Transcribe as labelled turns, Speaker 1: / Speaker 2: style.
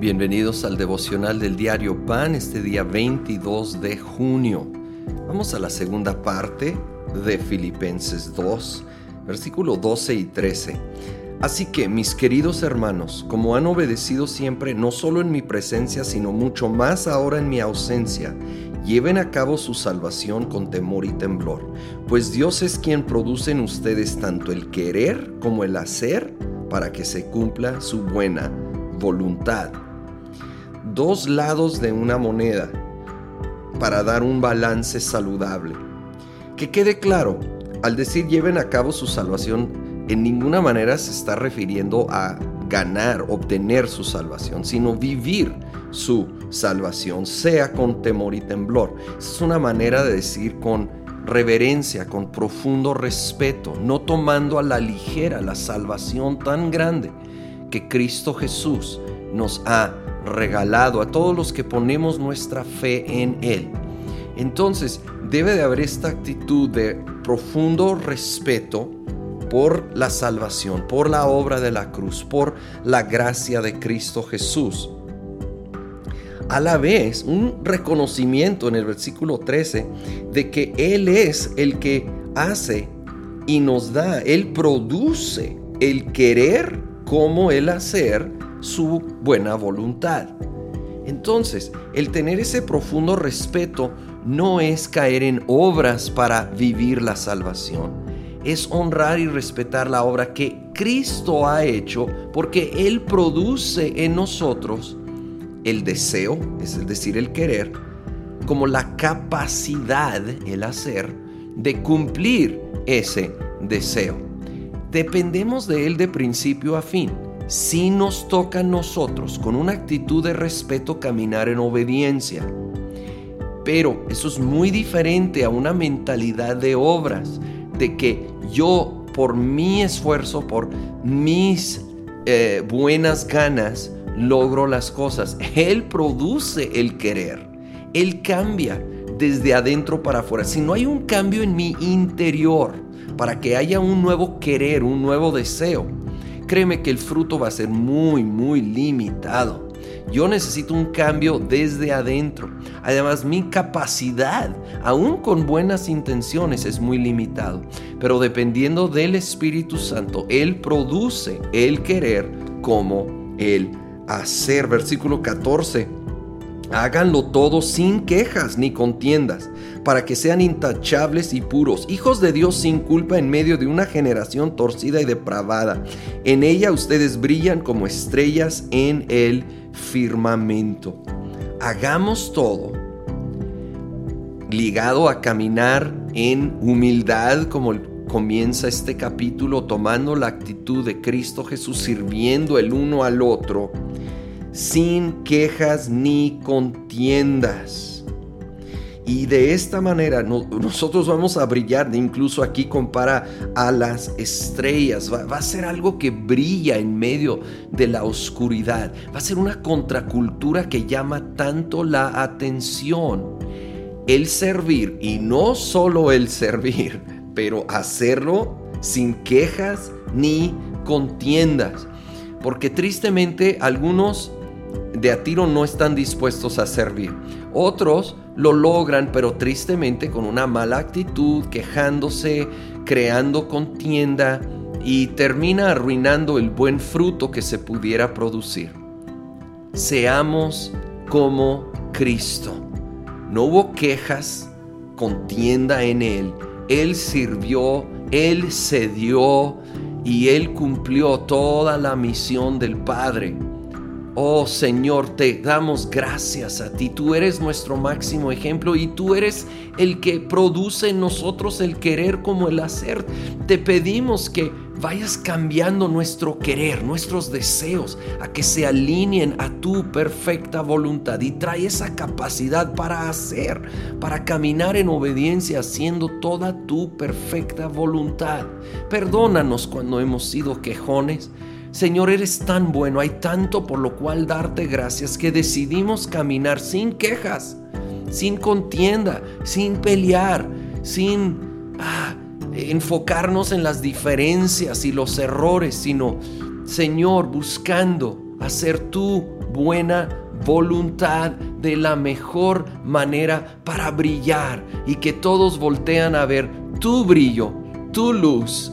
Speaker 1: Bienvenidos al devocional del diario Pan este día 22 de junio. Vamos a la segunda parte de Filipenses 2, versículo 12 y 13. Así que, mis queridos hermanos, como han obedecido siempre, no solo en mi presencia, sino mucho más ahora en mi ausencia, lleven a cabo su salvación con temor y temblor, pues Dios es quien produce en ustedes tanto el querer como el hacer para que se cumpla su buena voluntad. Dos lados de una moneda para dar un balance saludable. Que quede claro, al decir lleven a cabo su salvación, en ninguna manera se está refiriendo a ganar, obtener su salvación, sino vivir su salvación, sea con temor y temblor. es una manera de decir con reverencia, con profundo respeto, no tomando a la ligera la salvación tan grande que Cristo Jesús nos ha regalado a todos los que ponemos nuestra fe en Él. Entonces debe de haber esta actitud de profundo respeto por la salvación, por la obra de la cruz, por la gracia de Cristo Jesús. A la vez, un reconocimiento en el versículo 13 de que Él es el que hace y nos da, Él produce el querer como el hacer su buena voluntad. Entonces, el tener ese profundo respeto no es caer en obras para vivir la salvación. Es honrar y respetar la obra que Cristo ha hecho porque Él produce en nosotros el deseo, es decir, el querer, como la capacidad, el hacer, de cumplir ese deseo. Dependemos de Él de principio a fin. Si nos toca a nosotros con una actitud de respeto caminar en obediencia. Pero eso es muy diferente a una mentalidad de obras, de que yo por mi esfuerzo, por mis eh, buenas ganas, logro las cosas. Él produce el querer. Él cambia desde adentro para afuera. Si no hay un cambio en mi interior para que haya un nuevo querer, un nuevo deseo, créeme que el fruto va a ser muy, muy limitado. Yo necesito un cambio desde adentro. Además, mi capacidad, aún con buenas intenciones, es muy limitado. Pero dependiendo del Espíritu Santo, Él produce el querer como el hacer. Versículo 14. Háganlo todo sin quejas ni contiendas, para que sean intachables y puros, hijos de Dios sin culpa en medio de una generación torcida y depravada. En ella ustedes brillan como estrellas en el firmamento. Hagamos todo ligado a caminar en humildad como comienza este capítulo tomando la actitud de Cristo Jesús sirviendo el uno al otro sin quejas ni contiendas. Y de esta manera nosotros vamos a brillar, incluso aquí compara a las estrellas, va, va, a ser algo que brilla en medio de la oscuridad, va a ser una contracultura que llama tanto la atención. El servir, y no solo el servir, pero hacerlo sin quejas ni contiendas. Porque tristemente algunos de a tiro no están dispuestos a servir. Otros lo logran, pero tristemente con una mala actitud, quejándose, creando contienda y termina arruinando el buen fruto que se pudiera producir. Seamos como Cristo. No hubo quejas, contienda en Él. Él sirvió, Él cedió y Él cumplió toda la misión del Padre Oh Señor, te damos gracias a ti. Tú eres nuestro máximo ejemplo y tú eres el que produce en nosotros el querer como el hacer. Te pedimos que vayas cambiando nuestro querer, nuestros deseos, a que se alineen a tu perfecta voluntad y trae esa capacidad para hacer, para caminar en obediencia haciendo toda tu perfecta voluntad. Perdónanos cuando hemos sido quejones Señor, eres tan bueno, hay tanto por lo cual darte gracias que decidimos caminar sin quejas, sin contienda, sin pelear, sin ah, enfocarnos en las diferencias y los errores, sino, Señor, buscando hacer tu buena voluntad de la mejor manera para brillar y que todos voltean a ver tu brillo, tu luz